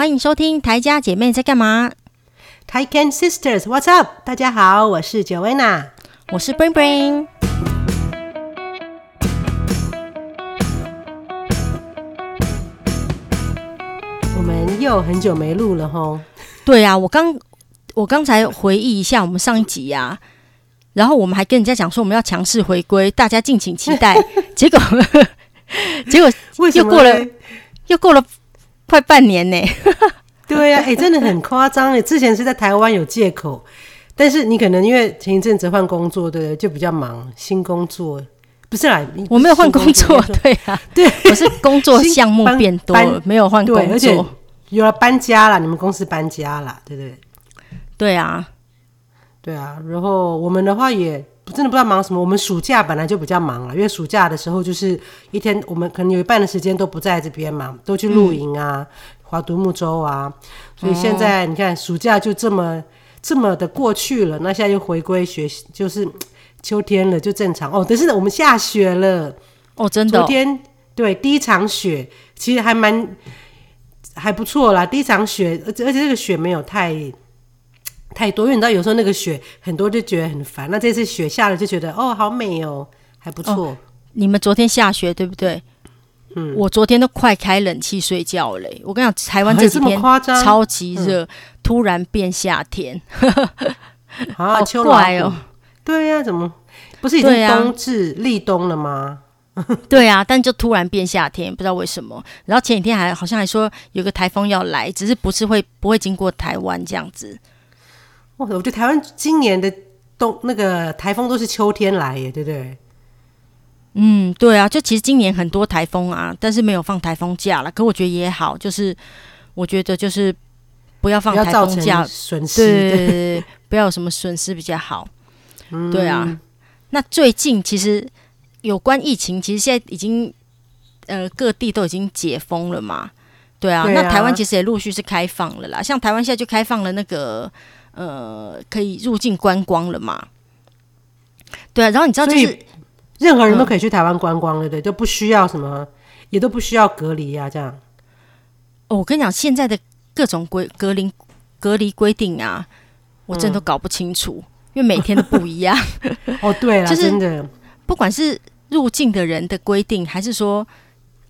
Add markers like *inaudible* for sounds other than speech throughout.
欢迎收听台家姐妹在干嘛？Taiken Sisters，What's up？大家好，我是 Joanna，我是 Bring Bring。我们又很久没录了吼。对啊，我刚我刚才回忆一下我们上一集呀、啊，然后我们还跟人家讲说我们要强势回归，大家敬请期待。*laughs* 结果结果又过了又过了。快半年呢，*laughs* 对呀、啊，哎、欸，真的很夸张哎。之前是在台湾有借口，但是你可能因为前一阵子换工作，对，就比较忙，新工作不是啦，我没有换工作，对啊，对，我是工作项目变多了，没有换工作，而且有了搬家了，你们公司搬家了，对不对？对啊，对啊，然后我们的话也。真的不知道忙什么。我们暑假本来就比较忙了，因为暑假的时候就是一天，我们可能有一半的时间都不在这边嘛，都去露营啊，划独木舟啊。所以现在你看，暑假就这么这么的过去了，那现在又回归学习，就是秋天了，就正常哦。但是我们下雪了哦，真的。昨天对第一场雪，其实还蛮还不错啦。第一场雪，而且而且这个雪没有太。太多，因为你知道有时候那个雪很多就觉得很烦。那这次雪下了就觉得哦，好美哦，还不错。哦，你们昨天下雪对不对？嗯，我昨天都快开冷气睡觉嘞。我跟你讲，台湾这几天超级热，嗯，突然变夏天，*laughs* 好怪哦。对呀，啊，怎么不是已经冬至，啊，立冬了吗？*laughs* 对啊，但就突然变夏天，不知道为什么。然后前几天还好像还说有个台风要来，只是不是会不会经过台湾这样子。我觉得台湾今年的冬那个台风都是秋天来耶，对不对？嗯，对啊，就其实今年很多台风啊，但是没有放台风假了。可我觉得也好，就是我觉得就是不要放台风假，损失对，对，对，*laughs* 不要有什么损失比较好。嗯，对啊。那最近其实有关疫情，其实现在已经呃各地都已经解封了嘛。对啊，对啊，那台湾其实也陆续是开放了啦，像台湾现在就开放了那个。呃，可以入境观光了嘛？对啊，然后你知道，就是任何人都可以去台湾观光了，对，都不需要什么，也都不需要隔离呀、啊，这样。哦，我跟你讲，现在的各种规隔离隔离规定啊，我真的都搞不清楚，嗯、因为每天都不一样。*laughs* 哦，对了，*laughs* 就是真的，不管是入境的人的规定，还是说。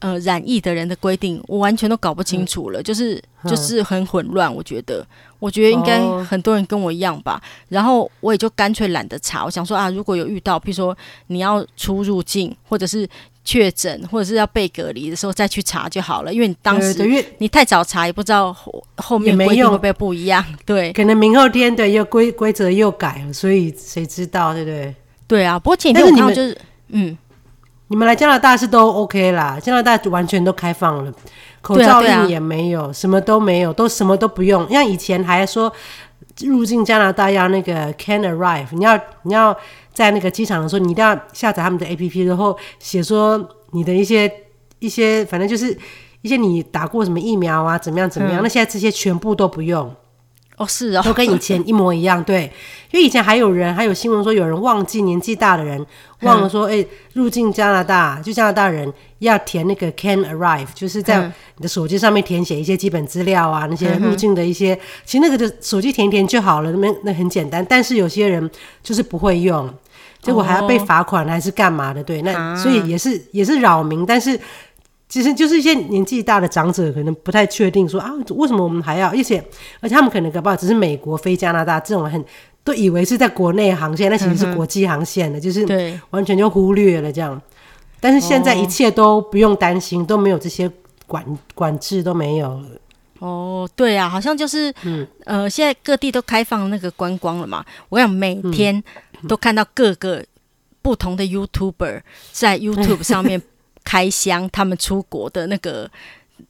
呃，染疫的人的规定，我完全都搞不清楚了，嗯、就是就是很混乱。我觉得，我觉得应该很多人跟我一样吧。哦、然后我也就干脆懒得查。我想说啊，如果有遇到，比如说你要出入境，或者是确诊，或者是要被隔离的时候，再去查就好了。因为你当时你太早查，也不知道后后面规定会不会不一样。对，可能明后天的又规规则又改了，所以谁知道，对不对？对啊。不过前几天我看到就是嗯。你们来加拿大是都 OK 啦，加拿大完全都开放了，口罩令也没有，什么都没有，都什么都不用。像以前还说入境加拿大要那个 can arrive，你要你要在那个机场的时候，你一定要下载他们的 APP，然后写说你的一些一些，反正就是一些你打过什么疫苗啊，怎么样怎么样。嗯、那现在这些全部都不用。哦，是啊，都跟以前一模一样，对，*laughs* 因为以前还有人，还有新闻说有人忘记年纪大的人忘了说，哎、嗯欸，入境加拿大就加拿大人要填那个 can arrive，就是在你的手机上面填写一些基本资料啊，那些入境的一些，嗯、其实那个就手机填一填就好了，那那很简单。但是有些人就是不会用，结果还要被罚款还是干嘛的？对，那所以也是也是扰民，但是。其实就是一些年纪大的长者可能不太确定说啊，为什么我们还要？而且而且他们可能搞不好只是美国飞加拿大这种很都以为是在国内航线，那其实是国际航线的，嗯、就是完全就忽略了这样。但是现在一切都不用担心，哦、都没有这些管管制都没有了。哦，对啊，好像就是嗯呃，现在各地都开放那个观光了嘛。我想每天都看到各个不同的 YouTuber 在 *laughs* YouTube 上面。开箱他们出国的那个，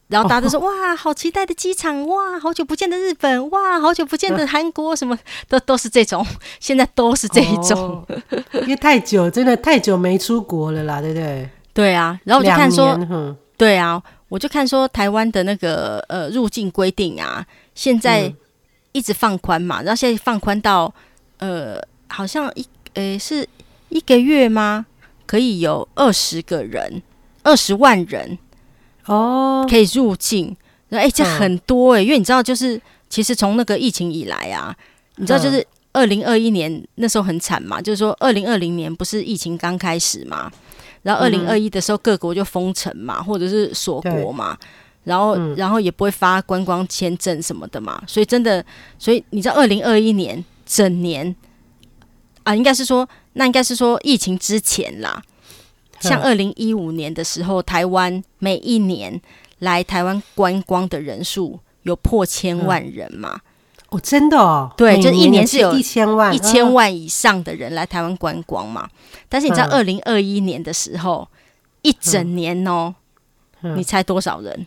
然后大家都说、哦、哇，好期待的机场哇，好久不见的日本哇，好久不见的韩国，什么都都是这种，*laughs* 现在都是这一种，哦、因为太久真的太久没出国了啦，对不对？对啊，然后我就看说，对啊，我就看说台湾的那个呃入境规定啊，现在一直放宽嘛，然后现在放宽到呃好像一呃是一个月吗？可以有二十个人。二十万人哦，可以入境，哎、欸，这很多哎、欸，因为你知道，就是其实从那个疫情以来啊，你知道，就是二零二一年那时候很惨嘛，就是说二零二零年不是疫情刚开始嘛，然后二零二一的时候各国就封城嘛，或者是锁国嘛，然后然后也不会发观光签证什么的嘛，所以真的，所以你知道二零二一年整年啊，应该是说，那应该是说疫情之前啦，像二零一五年的时候，台湾每一年。来台湾观光的人数有破千万人嘛？嗯、哦，真的哦，对，就一年是有一千万、一千万以上的人来台湾观光嘛。但是你知道，二零二一年的时候，嗯、一整年哦，嗯、你猜多少人？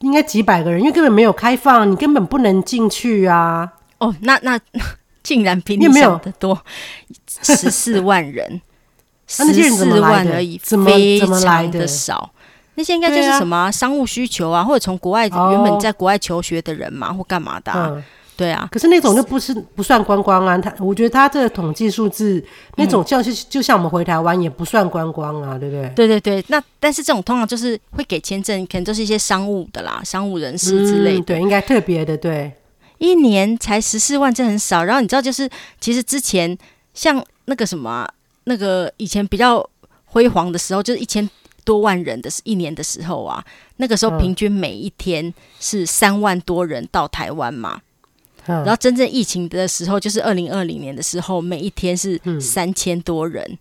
应该几百个人，因为根本没有开放，你根本不能进去啊。哦，那那 *laughs* 竟然比你想的多，十四万人，十四万而已，怎么怎么来的少？那些应该就是什么、啊、商务需求啊，或者从国外原本在国外求学的人嘛，哦、或干嘛的、啊？嗯、对啊。可是那种就不是不算观光啊。他我觉得他这个统计数字，嗯、那种像是就像我们回台湾也不算观光啊，对不对？对对对。那但是这种通常就是会给签证，可能都是一些商务的啦，商务人士之类的。嗯、对，应该特别的。对，一年才十四万，这很少。然后你知道，就是其实之前像那个什么、啊，那个以前比较辉煌的时候，就是一千。多万人的一年的时候啊，那个时候平均每一天是三万多人到台湾嘛，嗯、然后真正疫情的时候，就是二零二零年的时候，每一天是三千多人，嗯、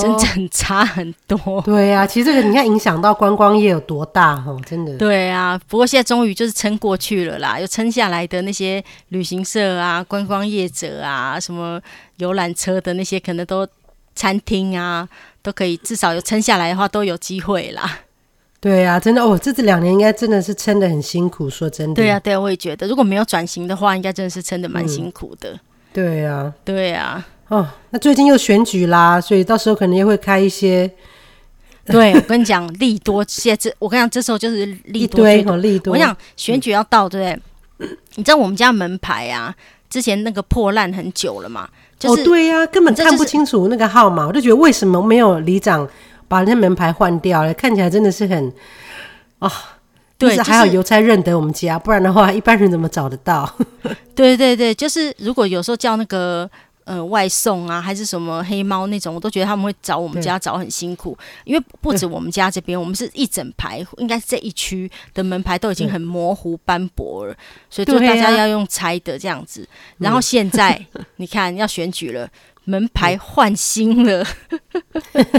真正差很多。哦、对呀、啊，其实这个你看影响到观光业有多大哈，真的。对啊，不过现在终于就是撑过去了啦，又撑下来的那些旅行社啊、观光业者啊、什么游览车的那些，可能都餐厅啊。都可以，至少有撑下来的话，都有机会啦。对、啊，真的哦，这这两年应该真的是撑得很辛苦。说真的，对、啊，对、啊，我也觉得，如果没有转型的话，应该真的是撑得蛮辛苦的。嗯、对呀、啊，对呀、啊。哦，那最近又选举啦，所以到时候可能也会开一些。对，我跟你讲，利多现在这，我跟你讲，这时候就是利多一堆，利多。我想选举要到，对不对？嗯、你知道我们家门牌啊，之前那个破烂很久了嘛。就是、哦，对呀、啊，根本看不清楚那个号码，我就觉得为什么没有里长把那门牌换掉了？看起来真的是很啊，哦、对，还好邮差认得我们家，就是、不然的话，一般人怎么找得到？*laughs* 对对对，就是如果有时候叫那个。呃，外送啊，还是什么黑猫那种，我都觉得他们会找我们家找很辛苦，因为不止我们家这边，我们是一整排，应该是这一区的门牌都已经很模糊斑驳了，所以就大家要用猜的这样子。啊、然后现在、嗯、你看要选举了，门牌换新了，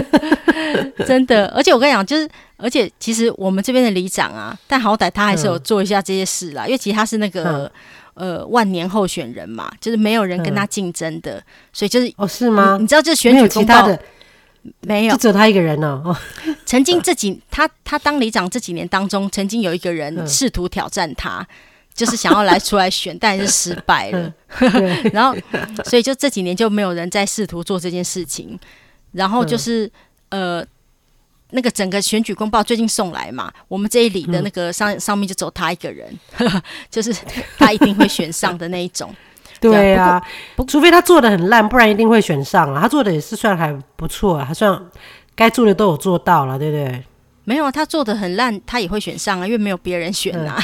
*laughs* 真的。而且我跟你讲，就是而且其实我们这边的里长啊，但好歹他还是有做一下这些事啦，嗯、因为其实他是那个。嗯呃，万年候选人嘛，就是没有人跟他竞争的，嗯、所以就是哦，是吗？你，你知道这选举公报，没有其他的，没有，就只有他一个人呢、哦。*laughs* 曾经这几他他当里长这几年当中，曾经有一个人试图挑战他，嗯、就是想要来出来选，*laughs* 但是失败了。嗯、*laughs* 然后，所以就这几年就没有人再试图做这件事情。然后就是、嗯、呃。那个整个选举公报最近送来嘛，我们这一里的那个上、嗯、上面就只有他一个人，呵 *laughs* 呵就是他一定会选上的那一种。*laughs* 对啊，除非他做的很烂，不然一定会选上啊。他做的也是算还不错，还算该做的都有做到了，对不对？没有啊，他做的很烂，他也会选上啊，因为没有别人选啊。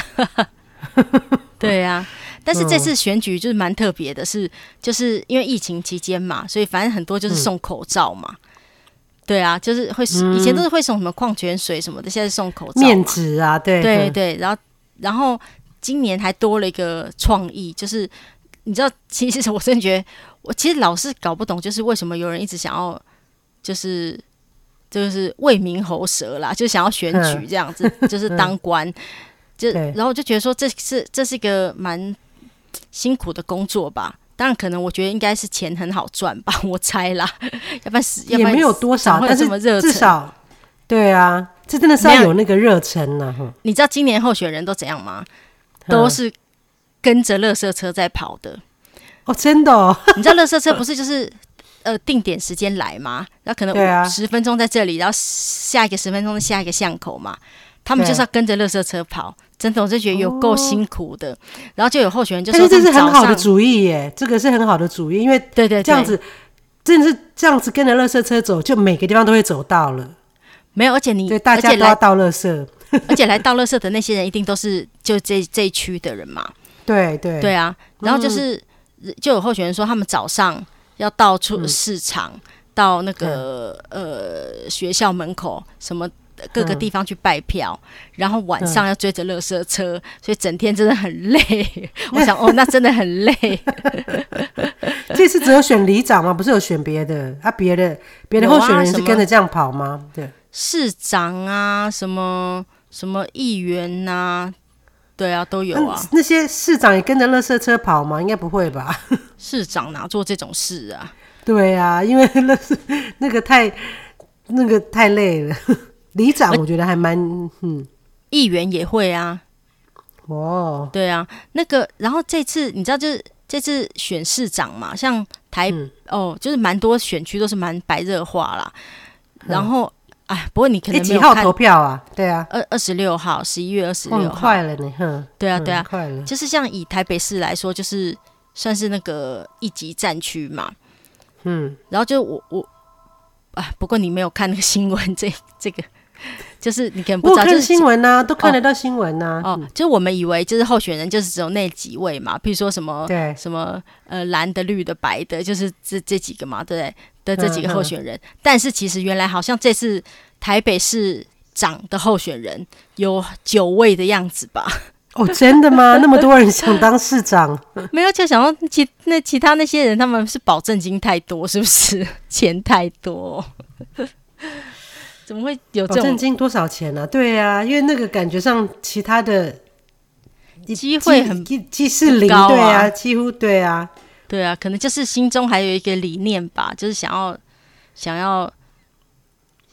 嗯、*laughs* 对啊，但是这次选举就是蛮特别的是，是就是因为疫情期间嘛，所以反正很多就是送口罩嘛。嗯对啊，就是会以前都是会送什么矿泉水什么的，嗯、现在是送口罩、面纸啊，对对对。然后，然后今年还多了一个创意，就是你知道，其实我真的觉得，我其实老是搞不懂，就是为什么有人一直想要，就是就是为民喉舌啦，就想要选举这样子，嗯、就是当官，嗯、就然后我就觉得说这是这是一个蛮辛苦的工作吧。当然，可能我觉得应该是钱很好赚吧，*laughs* 我猜啦。*laughs* 要不然死也没有多少，但是至少对啊，这真的是要有那个热忱呢。你知道今年候选人都怎样吗？都是跟着垃圾车在跑的。哦，真的哦。*laughs* 你知道垃圾车不是就是呃定点时间来吗？然后可能十分钟在这里，然后下一个十分钟的下一个巷口嘛，他们就是要跟着垃圾车跑。真的，我就觉得有够辛苦的，哦、然后就有候选人就说：“这是很好的主意耶，这个是很好的主意，因为对对，这样子，真的是这样子跟着垃圾车走，就每个地方都会走到了。”没有，而且你对大家都要倒垃圾，而且来倒垃圾的那些人一定都是就这这一区的人嘛。对对对啊，然后就是、嗯、就有候选人说，他们早上要到处市场，嗯、到那个、嗯、呃学校门口什么。各个地方去拜票，嗯、然后晚上要追着垃圾车，嗯、所以整天真的很累。*laughs* 我想，哦，那真的很累。*laughs* 这次只有选里长吗？不是有选别的？啊，别的别的候选人是跟着这样跑吗？啊、对，市长啊，什么什么议员呐、啊，对啊，都有啊、嗯。那些市长也跟着垃圾车跑吗？应该不会吧？*laughs* 市长哪做这种事啊？对啊，因为那是那个太那个太累了。里长我觉得还蛮嗯，议员也会啊，哦，对啊，那个然后这次你知道就是这次选市长嘛，像台、嗯、哦，就是蛮多选区都是蛮白热化啦。然后哎、嗯，不过你可能几号投票啊？对啊，二二十六号，十一月二十六号，快了呢，哼，对啊对啊，快了，就是像以台北市来说，就是算是那个一级战区嘛，嗯，然后就我我啊，不过你没有看那个新闻，这这个。*laughs* 就是你可能不知道，就是新闻呐、啊，都看得到新闻呐、啊。哦，就是我们以为就是候选人就是只有那几位嘛，譬如说什么对什么呃蓝的、绿的、白的，就是这这几个嘛，对不对？的这几个候选人。嗯嗯、但是其实原来好像这次台北市长的候选人有九位的样子吧？哦，真的吗？*laughs* 那么多人想当市长？*laughs* 没有，就想到其那其他那些人他们是保证金太多，是不是钱太多？怎么会有这种？保证金多少钱呢、啊？对呀、啊，因为那个感觉上其他的机会很几是零，对啊，几乎对啊，对啊，可能就是心中还有一个理念吧，就是想要想要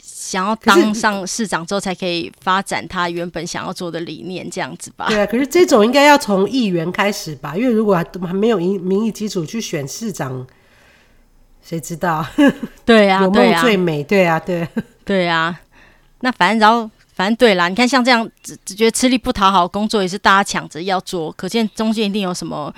想要当上市长之后才可以发展他原本想要做的理念，这样子吧。对啊，可是这种应该要从议员开始吧，因为如果还没有民民意基础去选市长，谁知道？*laughs* 对啊，有梦最美，对啊，对啊。对啊，那反正然后反正对啦，你看像这样只只觉得吃力不讨好工作也是大家抢着要做，可见中间一定有什么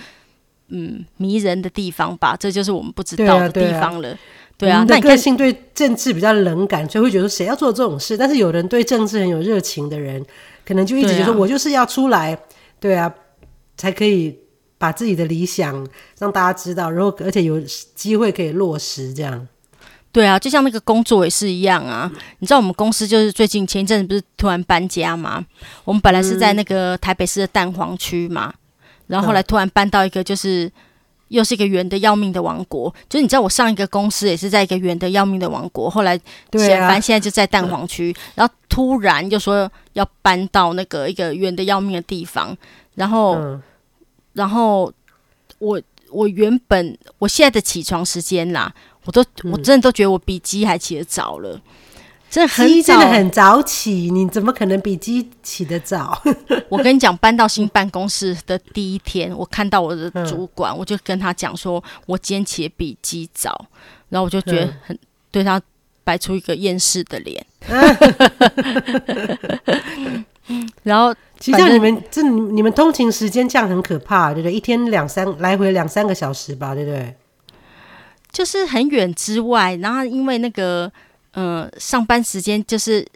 嗯迷人的地方吧？这就是我们不知道的地方了。对啊，那你个性对政治比较冷感，所以会觉得谁要做这种事？但是有人对政治很有热情的人，可能就一直觉得说我就是要出来，对啊，才可以把自己的理想让大家知道，然后而且有机会可以落实这样。对啊，就像那个工作也是一样啊。你知道我们公司就是最近前一阵子不是突然搬家吗？我们本来是在那个台北市的蛋黄区嘛，然后后来突然搬到一个就是又是一个圆的要命的王国。就是你知道我上一个公司也是在一个圆的要命的王国，后来对啊，现在就在蛋黄区，然后突然就说要搬到那个一个圆的要命的地方，然后然后我我原本我现在的起床时间啦。我都我真的都觉得我比鸡还起得早了，嗯、真的很早，真的很早起，你怎么可能比鸡起得早？*laughs* 我跟你讲，搬到新办公室的第一天，我看到我的主管，嗯、我就跟他讲说，我今天起得比鸡早，然后我就觉得很、嗯、对他摆出一个厌世的脸。然后，其实你们这你们通勤时间这样很可怕，对不对？一天两三来回两三个小时吧，对不对？就是很远之外，然后因为那个呃上班时间就是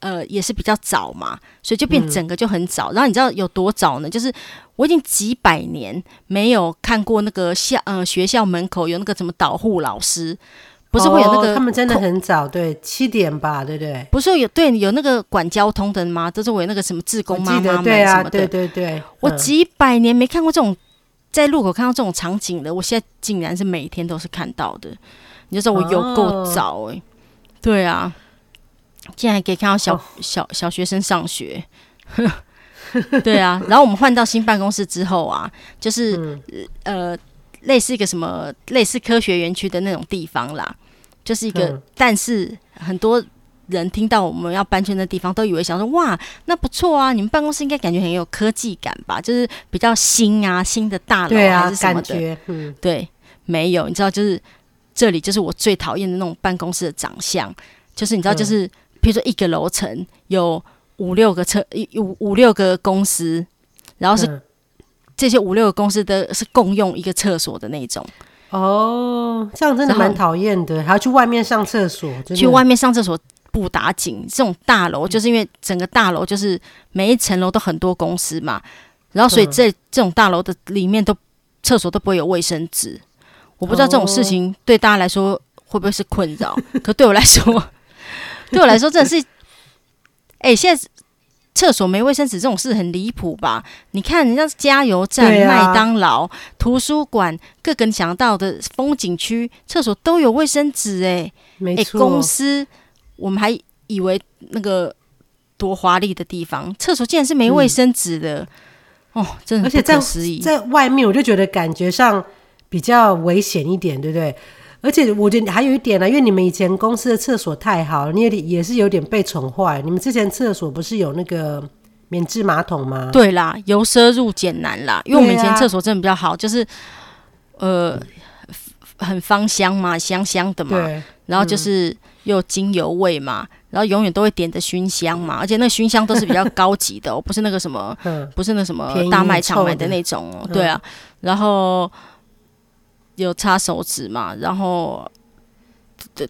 呃也是比较早嘛，所以就变整个就很早。嗯、然后你知道有多早呢？就是我已经几百年没有看过那个校呃学校门口有那个什么导护老师，不是会有那个、哦、他们真的很早，对，七点吧，对不对？不是有对有那个管交通的吗？都是我有那个什么志工妈妈们什么的，对啊，对对对，嗯、我几百年没看过这种。在路口看到这种场景的，我现在竟然是每天都是看到的。你就说我有够早哎、欸，哦、对啊，竟然还可以看到小、哦、小小学生上学，*laughs* 对啊。然后我们换到新办公室之后啊，就是、嗯、呃类似一个什么类似科学园区的那种地方啦，就是一个，嗯、但是很多。人听到我们要搬迁的地方，都以为想说哇，那不错啊！你们办公室应该感觉很有科技感吧？就是比较新啊，新的大楼还是什么的。感觉嗯，对，没有，你知道，就是这里就是我最讨厌的那种办公室的长相，就是你知道，就是比如说一个楼层有五六个厕，五五六个公司，然后是这些五六个公司的是共用一个厕所的那种。哦，这样真的蛮讨厌的，还要去外面上厕所，去外面上厕所。不打紧。这种大楼就是因为整个大楼就是每一层楼都很多公司嘛，然后所以这这种大楼的里面都厕所都不会有卫生纸。我不知道这种事情对大家来说会不会是困扰，*laughs* 可对我来说，*laughs* 对我来说真的是，哎、欸，现在。厕所没卫生纸这种事很离谱吧？你看人家加油站、麦、啊、当劳、图书馆，各个你想到的风景区，厕所都有卫生纸哎、欸。没错、欸，公司我们还以为那个多华丽的地方，厕所竟然是没卫生纸的、嗯、哦，真的。而且在在外面，我就觉得感觉上比较危险一点，对不对？而且我觉得还有一点呢、啊，因为你们以前公司的厕所太好了，你也也是有点被宠坏。你们之前厕所不是有那个免治马桶吗？对啦，由奢入俭难啦，因为我们以前厕所真的比较好，就是呃很芳香嘛，香香的嘛，然后就是又精油味嘛，然后永远都会点着熏香嘛，而且那熏香都是比较高级的、哦，*laughs* 不是那个什么，不是那什么大卖场买的那种、哦，对啊，然后。有擦手指嘛，然后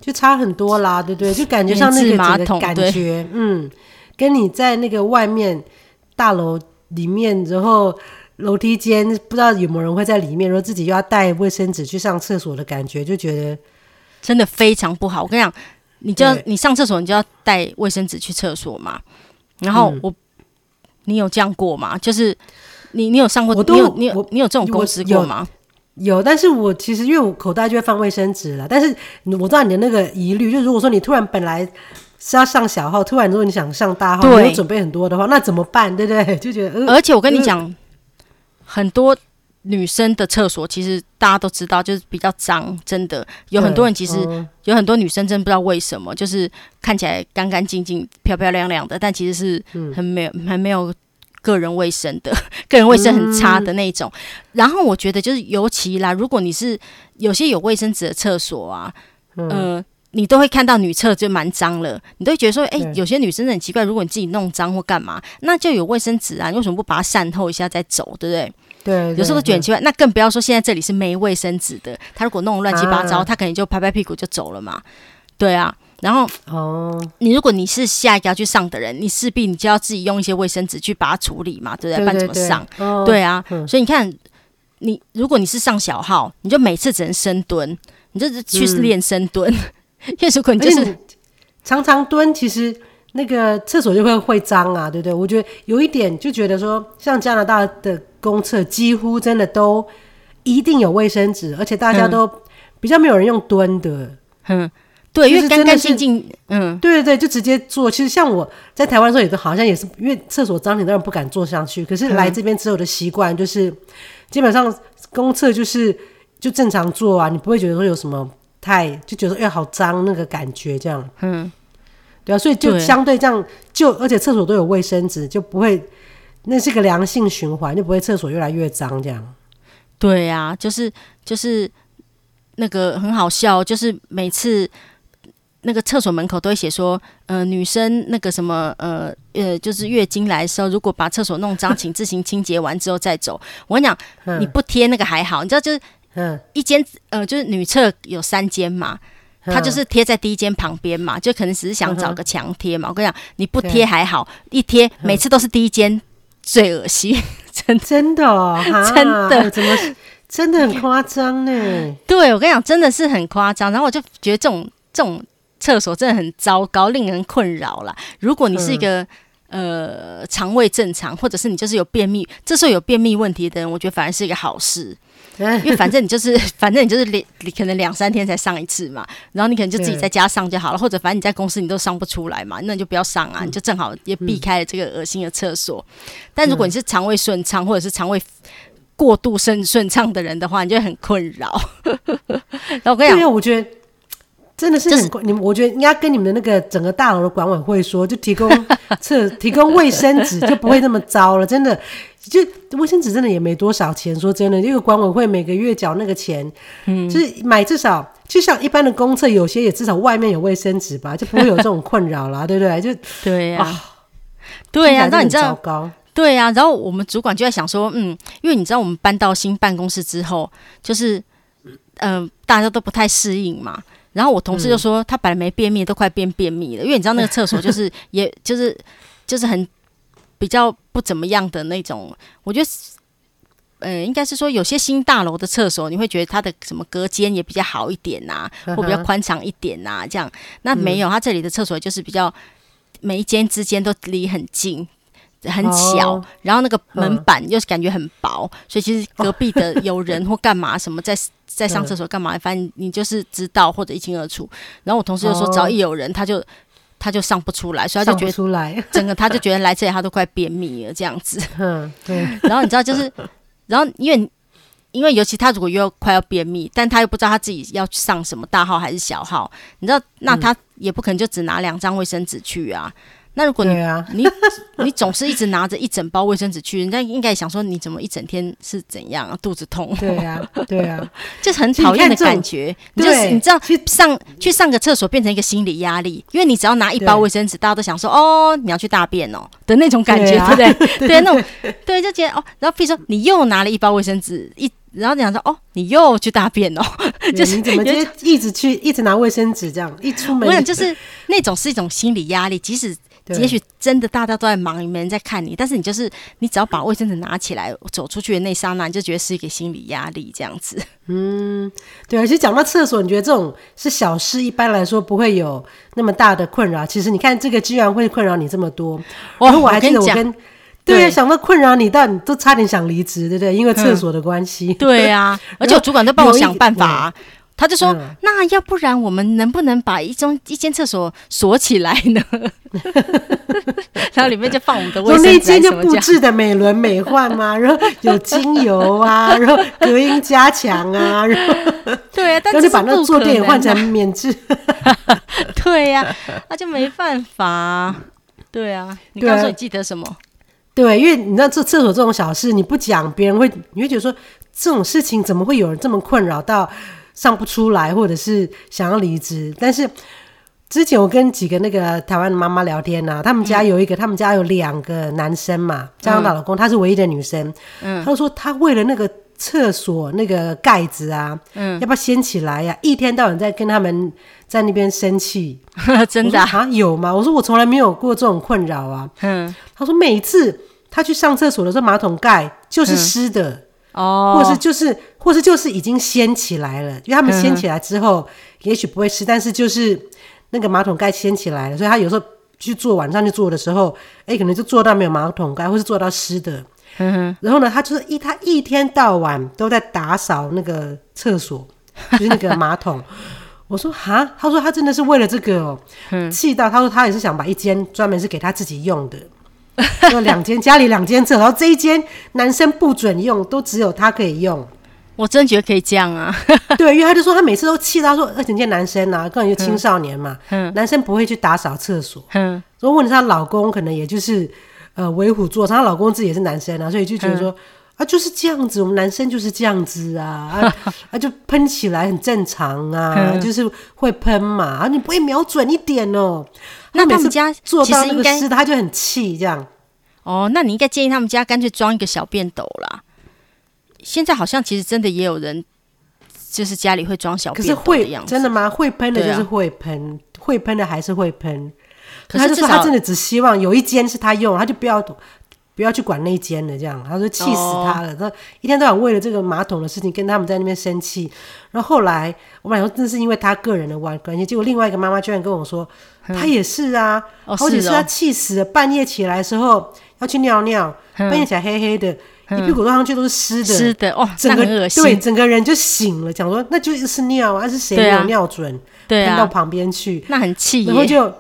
就差很多啦，对不对？就感觉像那个马桶感觉，嗯，跟你在那个外面大楼里面，然后楼梯间不知道有没有人会在里面，然后自己又要带卫生纸去上厕所的感觉，就觉得真的非常不好。我跟你讲，你就要你上厕所，你就要带卫生纸去厕所嘛。然后我，嗯、你有这样过吗？就是你你有上过，都你有你有你有这种公司过吗？有，但是我其实因为我口袋就会放卫生纸了，但是我知道你的那个疑虑，就如果说你突然本来是要上小号，突然如果你想上大号，没有准备很多的话，那怎么办？对不对？*laughs* 就觉得，呃、而且我跟你讲，呃、很多女生的厕所其实大家都知道，就是比较脏，真的有很多人其实、嗯、有很多女生真不知道为什么，就是看起来干干净净、漂漂亮亮的，但其实是很没有、嗯、很没有。个人卫生的，*laughs* 个人卫生很差的那种。嗯、然后我觉得就是，尤其啦，如果你是有些有卫生纸的厕所啊，嗯、呃，你都会看到女厕就蛮脏了，你都会觉得说，哎、欸，有些女生很奇怪，如果你自己弄脏或干嘛，那就有卫生纸啊，你为什么不把它善后一下再走，对不对？对，对，有时候都觉得很奇怪。那更不要说现在这里是没卫生纸的，他如果弄乱七八糟，啊、他可能就拍拍屁股就走了嘛。对啊。然后，哦，你如果你是下一个要去上的人，你势必你就要自己用一些卫生纸去把它处理嘛，对不对？不然怎么上？哦、对啊，嗯、所以你看，你如果你是上小号，你就每次只能深蹲，你就是去练深蹲。*laughs* 因为如果你就是常常蹲，其实那个厕所就会会脏啊，对不对？我觉得有一点就觉得说，像加拿大的公厕几乎真的都一定有卫生纸，而且大家都比较没有人用蹲的，嗯。对，因为干干净净，嗯，对对对，就直接做。其实像我在台湾的时候，也都好像也是，因为厕所脏，很多人不敢坐上去。可是来这边之后的习惯，就是、嗯、基本上公厕就是就正常坐啊，你不会觉得说有什么太就觉得哎好脏那个感觉这样。嗯，对啊，所以就相对这样，就而且厕所都有卫生纸，就不会那是个良性循环，就不会厕所越来越脏这样。对啊，就是就是那个很好笑，就是每次。那个厕所门口都会写说，呃，女生那个什么，呃，呃，就是月经来的时候，如果把厕所弄脏，*laughs* 请自行清洁完之后再走。我跟你讲，嗯、你不贴那个还好，你知道就是，嗯，一间，呃，就是女厕有三间嘛，它就是贴在第一间旁边嘛，就可能只是想找个墙贴嘛。我跟你讲，你不贴还好，一贴每次都是第一间最恶心，真 *laughs* 真的，哦，真的，怎么真的很夸张呢？对，我跟你讲，真的是很夸张。然后我就觉得这种这种。厕所真的很糟糕，令人困扰啦。如果你是一个、嗯、呃肠胃正常，或者是你就是有便秘，这时候有便秘问题的人，我觉得反而是一个好事，因为反正你就是 *laughs* 反正你就是两可能两三天才上一次嘛，然后你可能就自己在家上就好了，或者反正你在公司你都上不出来嘛，那你就不要上啊，嗯、你就正好也避开了这个恶心的厕所。嗯、但如果你是肠胃顺畅，或者是肠胃过度顺顺畅的人的话，你就会很困扰。*laughs* 然后我跟你讲，我觉得。真的是很你们，我觉得应该跟你们的那个整个大楼的管委会说，就提供厕 *laughs* 提供卫生纸，就不会那么糟了。真的，就卫生纸真的也没多少钱。说真的，因为管委会每个月缴那个钱，嗯，就是买至少就像一般的公厕，有些也至少外面有卫生纸吧，就不会有这种困扰啦，*laughs* 对不对？就对呀、对呀、啊，那你知道，对呀、啊。然后我们主管就在想说，嗯，因为你知道，我们搬到新办公室之后，就是嗯、呃，大家都不太适应嘛。然后我同事就说，他本来没便秘，都快变便秘了，因为你知道那个厕所就是，*laughs* 也就是就是很比较不怎么样的那种。我觉得，呃，应该是说有些新大楼的厕所，你会觉得它的什么隔间也比较好一点呐，或比较宽敞一点呐，这样。那没有，他这里的厕所就是比较每一间之间都离很近。很小，哦、然后那个门板又是感觉很薄，嗯、所以其实隔壁的有人 *laughs* 或干嘛什么在在上厕所干嘛，反正你就是知道或者一清二楚。然后我同事就说，只要一有人，他就他就上不出来，所以他就觉得 *laughs* 整个他就觉得来这里他都快便秘了这样子。*laughs* 嗯，对。然后你知道就是，然后因为因为尤其他如果又快要便秘，但他又不知道他自己要上什么大号还是小号，你知道，那他也不可能就只拿两张卫生纸去啊。那如果你、啊、*laughs* 你你总是一直拿着一整包卫生纸去，人家应该想说你怎么一整天是怎样啊？肚子痛？对啊，*laughs* 对啊，就是很讨厌的感觉。你就是你知道去上去上个厕所变成一个心理压力，因为你只要拿一包卫生纸，大家都想说哦，你要去大便哦的那种感觉，对，不对？*laughs* 对，那种对，就觉得哦，然后比如说你又拿了一包卫生纸一。然后你想说哦，你又去大便哦，就是你怎么就一直去一直拿卫生纸这样一出门？我想就是那种是一种心理压力，即使也许真的大家都在忙，没人在看你，但是你就是你只要把卫生纸拿起来走出去的那刹那，你就觉得是一个心理压力这样子。嗯，对，而且讲到厕所，你觉得这种是小事，一般来说不会有那么大的困扰。其实你看这个居然会困扰你这么多，然后我还记得我跟。对，想到困扰你，但你都差点想离职，对不对？因为厕所的关系。对啊，*laughs* 而且主管都帮我想办法，他就说：“那要不然我们能不能把一中一间厕所锁起来呢？*laughs* 然后里面就放我们的卫生纸，那间就布置的美轮美奂嘛，*laughs* 然后有精油啊，*laughs* 然后隔音加强啊，然后对啊，但是把那个坐垫也换成棉质。对呀，那就没办法。对啊，你告诉我你记得什么？”对，因为你知道这厕所这种小事，你不讲，别人会你会觉得说这种事情怎么会有人这么困扰到上不出来，或者是想要离职？但是之前我跟几个那个台湾的妈妈聊天呐、啊，他们家有一个，嗯、他们家有两个男生嘛，加上她老公，她、嗯、是唯一的女生。嗯，她说她为了那个厕所那个盖子啊，嗯，要不要掀起来呀、啊？一天到晚在跟他们在那边生气，*laughs* 真的啊？有吗？我说我从来没有过这种困扰啊。嗯，她说每一次。她去上厕所的时候，马桶盖就是湿的，嗯、哦，或是就是，或是就是已经掀起来了，因为他们掀起来之后，嗯、也许不会湿，但是就是那个马桶盖掀起来了，所以他有时候去做晚上去做的时候，哎、欸，可能就做到没有马桶盖，或是做到湿的，嗯，然后呢，他就是一他一天到晚都在打扫那个厕所，*laughs* 就是那个马桶。我说哈，他说他真的是为了这个哦，气、嗯、到他说他也是想把一间专门是给他自己用的。*laughs* 有两间家里两间厕，然后这一间男生不准用，都只有他可以用。我真觉得可以这样啊！*laughs* *laughs* 对，因为他就说他每次都气到说，而且这男生啊，根本就青少年嘛，嗯，男生不会去打扫厕所，嗯，所以问题她老公可能也就是呃为虎作伥，她老公自己也是男生啊，所以就觉得说、嗯、啊就是这样子，我们男生就是这样子啊，啊，啊就喷起来很正常啊，嗯、就是会喷嘛，啊你不会瞄准一点哦。那他们家做到那个湿的，他就很气这样。哦，那你应该建议他们家干脆装一个小便斗啦。现在好像其实真的也有人，就是家里会装小便斗的样子。可是会真的吗？会喷的就是会喷，啊、会喷的还是会喷。可是他就说他真的只希望有一间是他用，他就不要。不要去管那间了，这样他说气死他了。他、oh. 一天到晚为了这个马桶的事情跟他们在那边生气。然后后来我们俩说，那是因为他个人的关关系。结果另外一个妈妈居然跟我说，嗯、他也是啊，而且、oh, 是他气死了，半夜起来的时候要去尿尿，嗯、半夜起来黑黑的，嗯、一屁股坐上去都是湿的，湿的哦，整个对，整个人就醒了，讲说那就是尿啊，是谁没有尿准，对啊，喷到旁边去，那很气，然后就。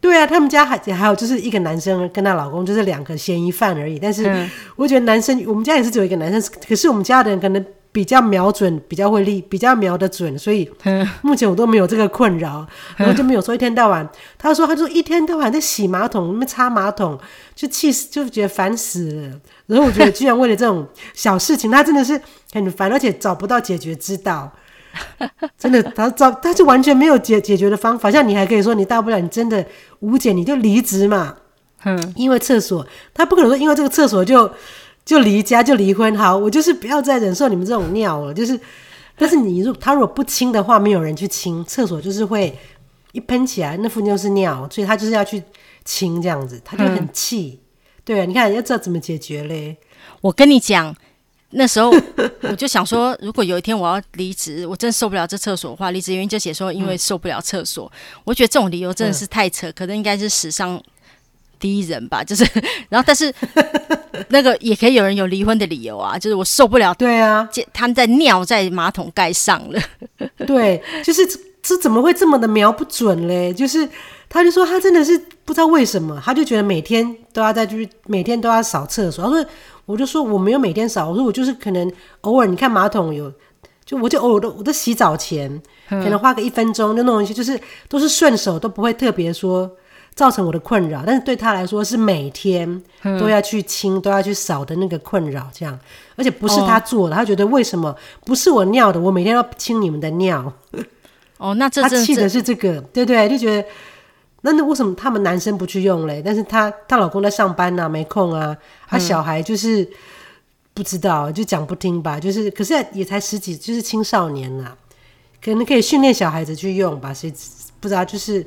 对啊，他们家还还有就是一个男生跟他老公，就是两个嫌疑犯而已。但是我觉得男生，我们家也是只有一个男生，可是我们家的人可能比较瞄准，比较会立，比较瞄得准，所以目前我都没有这个困扰，然后就没有说一天到晚。他说，他说一天到晚在洗马桶，那边擦马桶，就气死，就觉得烦死了。然后我觉得，居然为了这种小事情，他真的是很烦，而且找不到解决之道。*laughs* 真的，他找他就完全没有解解决的方法。像你还可以说，你大不了你真的无解，你就离职嘛。嗯，因为厕所，他不可能说因为这个厕所就就离家就离婚。好，我就是不要再忍受你们这种尿了。就是但是你如他如果不清的话，没有人去清厕所，就是会一喷起来，那附近就是尿，所以他就是要去清这样子，他就很气。嗯、对啊，你看要知道怎么解决嘞？我跟你讲，那时候我就想说，如果有一天我要离职，我真受不了这厕所的话，离职原因就写说因为受不了厕所。嗯、我觉得这种理由真的是太扯，嗯、可能应该是史上。第一人吧，*laughs* 就是，然后但是那个也可以有人有离婚的理由啊，就是我受不了，对啊，他们在尿在马桶盖上了，*laughs* 对，就是这这怎么会这么的瞄不准嘞？就是他就说他真的是不知道为什么，他就觉得每天都要在就是每天都要扫厕所，他说我就说我没有每天扫，我说我就是可能偶尔你看马桶有，就我就偶尔都我都洗澡前可能花个一分钟就弄一些，就是都是顺手都不会特别说。造成我的困扰，但是对他来说是每天都要去清、嗯、都要去扫的那个困扰，这样，而且不是他做的，哦、他觉得为什么不是我尿的，我每天要清你们的尿？哦，那这他气的是这个，对对，就觉得那那为什么他们男生不去用嘞？但是她她老公在上班呐、没空啊，他小孩就是不知道，就讲不听吧，就是可是也才十几，就是青少年呐，可能可以训练小孩子去用吧，谁不知道就是。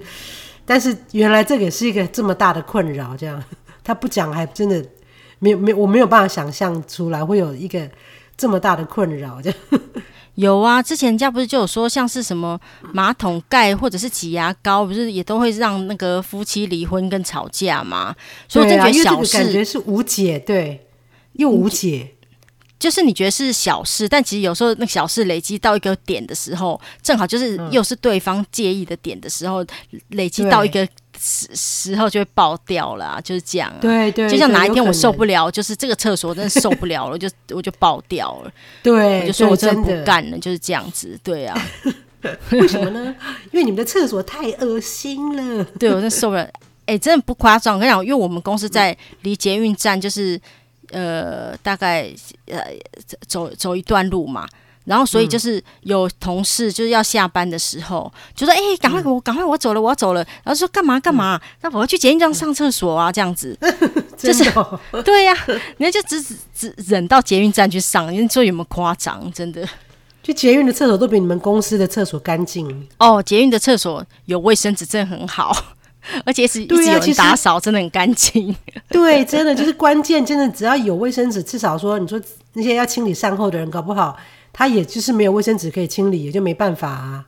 但是原来这个也是一个这么大的困扰，这样他不讲还真的没有没有我没有办法想象出来会有一个这么大的困扰，这样有啊，之前人家不是就有说像是什么马桶盖或者是挤牙膏，不是也都会让那个夫妻离婚跟吵架吗？所以我觉得小事感觉是无解，对，又无解。就是你觉得是小事，但其实有时候那小事累积到一个点的时候，正好就是又是对方介意的点的时候，嗯、累积到一个时时候就会爆掉了、啊，就是这样、啊。对对，就像哪一天我受不了，就是这个厕所真的受不了了，就我就爆掉了。*laughs* 对，我就说我真的不干了，就是这样子。对啊，*laughs* 为什么呢？因为你们的厕所太恶心了。*laughs* 对，我真的受不了。哎、欸，真的不夸张。我跟你讲，因为我们公司在离捷运站就是。呃，大概呃走走一段路嘛，然后所以就是有同事就是要下班的时候，嗯、就说：“哎、欸，赶快我赶快我走了，我要走了。”然后说：“干嘛干嘛？那、嗯、我要去捷运站上厕所啊，这样子。*laughs* 嗯”就是对呀、啊，人家就只只只忍到捷运站去上，你说有没有夸张？真的，就捷运的厕所都比你们公司的厕所干净哦。捷运的厕所有卫生纸，真的很好。*laughs* 而且是一直有人打扫，真的很干净。*laughs* 对，真的就是关键，真的只要有卫生纸，至少说你说那些要清理善后的人，搞不好他也就是没有卫生纸可以清理，也就没办法啊。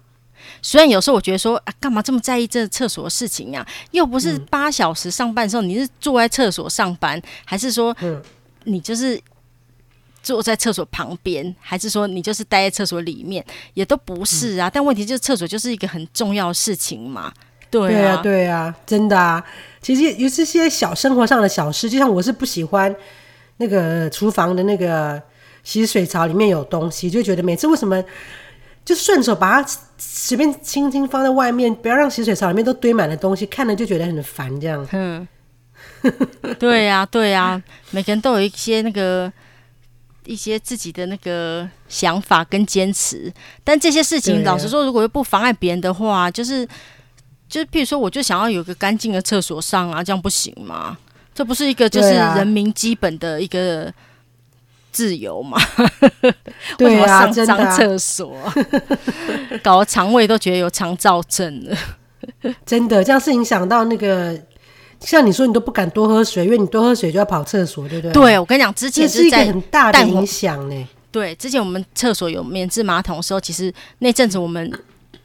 虽然有时候我觉得说啊，干嘛这么在意这厕所的事情呀？又不是八小时上班的时候，你是坐在厕所上班，还是说你就是坐在厕所旁边，还是说你就是待在厕所里面，也都不是啊。但问题就是厕所就是一个很重要的事情嘛。对啊，对啊，真的啊。其实有这些小生活上的小事，就像我是不喜欢那个厨房的那个洗水槽里面有东西，就觉得每次为什么就顺手把它随便轻轻放在外面，不要让洗水槽里面都堆满了东西，看了就觉得很烦。这样，嗯，对呀，*laughs* 对呀，每个人都有一些那个一些自己的那个想法跟坚持，但这些事情，老实说，如果又不妨碍别人的话，就是。就是，譬如说，我就想要有个干净的厕所上啊，这样不行吗？这不是一个就是人民基本的一个自由嘛？*laughs* 对啊，上脏厕所，啊，*laughs* 搞得肠胃都觉得有肠燥症了。*laughs* 真的，这样是影响到那个，像你说，你都不敢多喝水，因为你多喝水就要跑厕所，对不对？对，我跟你讲，之前是，是一个很大的影响呢。对，之前我们厕所有免治马桶的时候，其实那阵子我们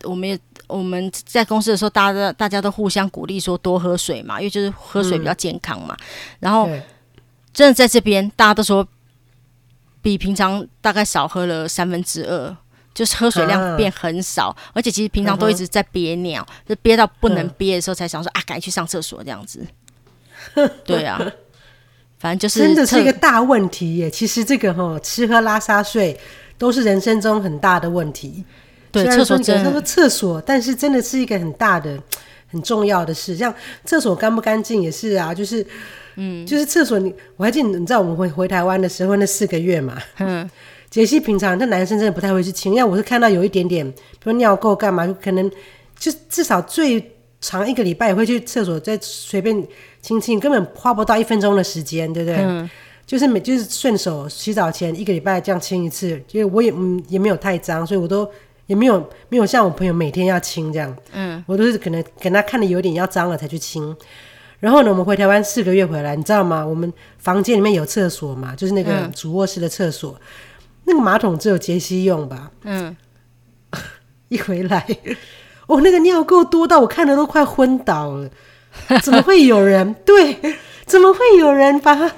我们也。我们在公司的时候，大家大家都互相鼓励说多喝水嘛，因为就是喝水比较健康嘛。嗯、然后真的在这边，大家都说比平常大概少喝了三分之二，就是喝水量变很少，啊、而且其实平常都一直在憋尿，嗯、就憋到不能憋的时候才想说、嗯、啊，赶紧去上厕所这样子。*laughs* 对啊，反正就是真的是一个大问题耶。其实这个哈，吃喝拉撒睡都是人生中很大的问题。对，厕所真的，说厕所，但是真的是一个很大的、很重要的事。像厕所干不干净也是啊，就是，嗯，就是厕所你，我还记得你知道我们回回台湾的时候那四个月嘛，嗯，杰西平常那男生真的不太会去清，因为我是看到有一点点，比如尿垢干嘛，可能就至少最长一个礼拜也会去厕所再随便清清，根本花不到一分钟的时间，对不对？嗯。就是每就是顺手洗澡前一个礼拜这样清一次，因为我也嗯也没有太脏，所以我都也没有没有像我朋友每天要清这样，嗯，我都是可能给他看的有点要脏了才去清。然后呢，我们回台湾四个月回来，你知道吗？我们房间里面有厕所嘛，就是那个主卧室的厕所，嗯、那个马桶只有杰西用吧，嗯，*laughs* 一回来，哦，那个尿垢多到我看的都快昏倒了，*laughs* 怎么会有人 *laughs* 对？怎么会有人把他？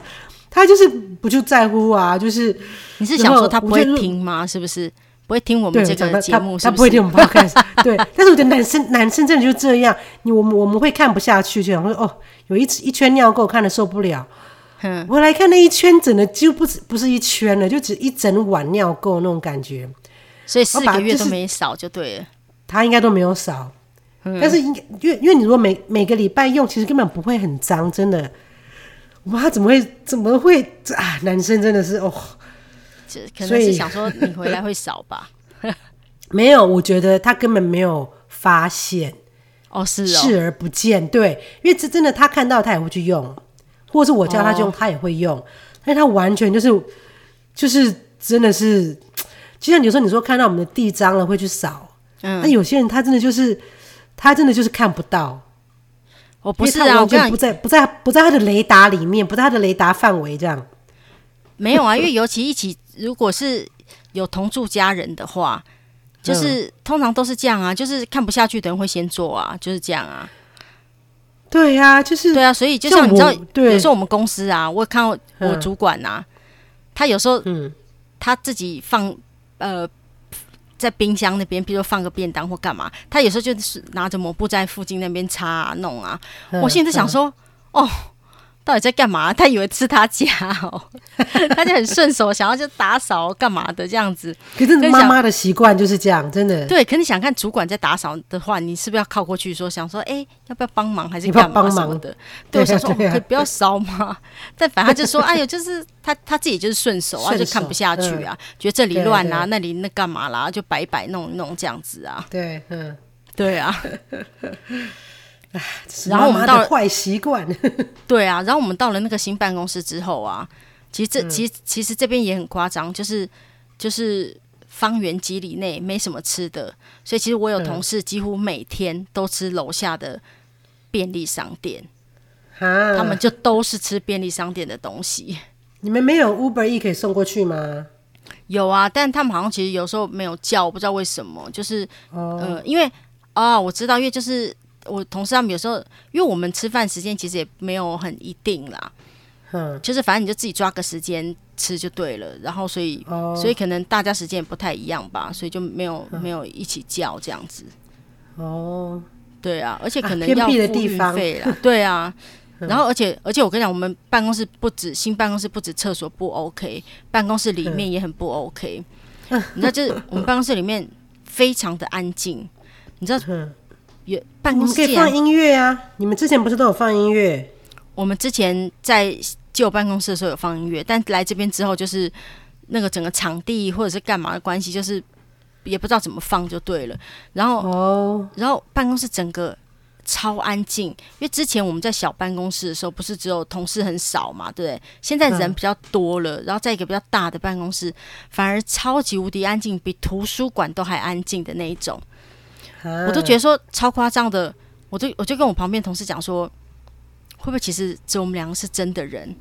他就是不就在乎啊，就是你是想说他不会听吗？是不是不会听我们这个节目是是？他，他不会听我们 *laughs* podcast 对，但是我觉得男生男生真的就这样，你我们我们会看不下去，就想说哦，有一一圈尿垢看的受不了。嗯，我来看那一圈，整的就不是不是一圈了，就只一整碗尿垢那种感觉。所以四个月都没扫就对了，就是、他应该都没有扫，嗯、但是应该因为因为你如果每每个礼拜用，其实根本不会很脏，真的。哇，怎么会？怎么会？啊，男生真的是哦，这可能是想说你回来会少吧？*laughs* 没有，我觉得他根本没有发现哦，是哦，视而不见。对，因为这真的，他看到他也会去用，或者是我叫他去用，哦、他也会用。但是他完全就是，就是真的是，就像有时候你说看到我们的地脏了会去扫，嗯，那有些人他真的就是，他真的就是看不到。我不是啊，我就不在不在不在他的雷达里面，不在他的雷达范围这样。没有啊，因为尤其一起，如果是有同住家人的话，就是、嗯、通常都是这样啊，就是看不下去的人会先做啊，就是这样啊。对呀、啊，就是对啊，所以就像你知道，有时候我们公司啊，我看到我主管啊，嗯、他有时候嗯，他自己放呃。在冰箱那边，比如说放个便当或干嘛，他有时候就是拿着抹布在附近那边擦啊弄啊。嗯、我现在想说，嗯、哦。到底在干嘛？他以为是他家哦，*laughs* 他就很顺手，想要就打扫干嘛的这样子。可是妈妈的习惯就是这样，真的。对，可你想看主管在打扫的话，你是不是要靠过去说，想说，哎、欸，要不要帮忙，还是干嘛什么的？对，我想说，可以不要烧吗？但反正他就说，哎呦，就是他他自己就是顺手啊，*laughs* 就看不下去啊，觉得这里乱啊，那里那干嘛啦，就摆摆弄弄这样子啊。对，嗯，对啊。*laughs* 然后我们到了坏习惯，*laughs* 对啊，然后我们到了那个新办公室之后啊，其实这、嗯、其实其实这边也很夸张，就是就是方圆几里内没什么吃的，所以其实我有同事几乎每天都吃楼下的便利商店，嗯、他们就都是吃便利商店的东西。你们没有 Uber E 可以送过去吗？有啊，但他们好像其实有时候没有叫，我不知道为什么，就是、哦、呃，因为啊、哦，我知道，因为就是。我同事他们有时候，因为我们吃饭时间其实也没有很一定啦，嗯，就是反正你就自己抓个时间吃就对了。然后所以，哦、所以可能大家时间也不太一样吧，所以就没有、嗯、没有一起叫这样子。哦，对啊，而且可能要付运费啦，对啊。*laughs* 然后而且而且我跟你讲，我们办公室不止新办公室不止厕所不 OK，办公室里面也很不 OK。嗯、*laughs* 你知道，就是我们办公室里面非常的安静，你知道。嗯办公室可以放音乐啊！你们之前不是都有放音乐？我们之前在旧办公室的时候有放音乐，但来这边之后，就是那个整个场地或者是干嘛的关系，就是也不知道怎么放就对了。然后哦，然后办公室整个超安静，因为之前我们在小办公室的时候，不是只有同事很少嘛，对不对？现在人比较多了，嗯、然后在一个比较大的办公室，反而超级无敌安静，比图书馆都还安静的那一种。我都觉得说超夸张的，我就我就跟我旁边同事讲说，会不会其实只有我们两个是真的人？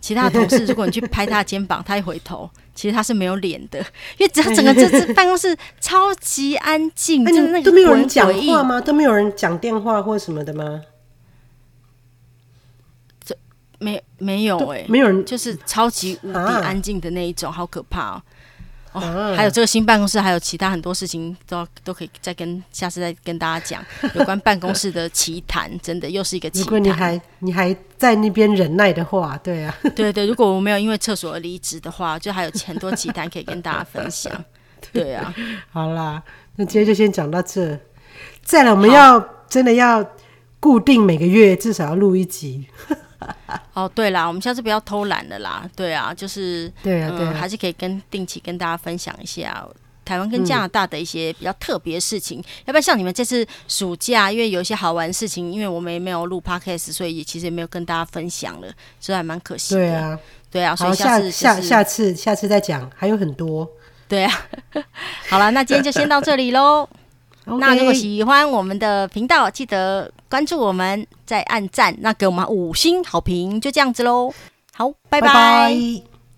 其他的同事如果你去拍他的肩膀，他一回头，其实他是没有脸的，因为只要整个这 *laughs* 次办公室超级安静，就那个都没有人讲话吗？都没有人讲电话或什么的吗？这没没有哎、欸，没有人，就是超级无敌安静的那一种，好可怕哦。哦，还有这个新办公室，还有其他很多事情都都可以再跟下次再跟大家讲 *laughs* 有关办公室的奇谈，真的又是一个奇谈。如果你还你还在那边忍耐的话，对啊，对对，如果我没有因为厕所而离职的话，就还有很多奇谈可以跟大家分享。*laughs* 对啊，好啦，那今天就先讲到这。再来，我们要真的要固定每个月至少要录一集。*laughs* 哦，对啦，我们下次不要偷懒了啦。对啊，就是对啊，对啊，还是可以跟定期跟大家分享一下台湾跟加拿大的一些比较特别的事情。嗯、要不要像你们这次暑假，因为有一些好玩的事情，因为我们也没有录 podcast，所以其实也没有跟大家分享了，所以还蛮可惜的。对啊，对啊，所以，下次、就是、下下下次下次再讲，还有很多。对啊，*laughs* 好了，那今天就先到这里喽。Okay 那如果喜欢我们的频道，记得关注我们，再按赞，那给我们五星好评，就这样子喽。好，拜拜。拜拜。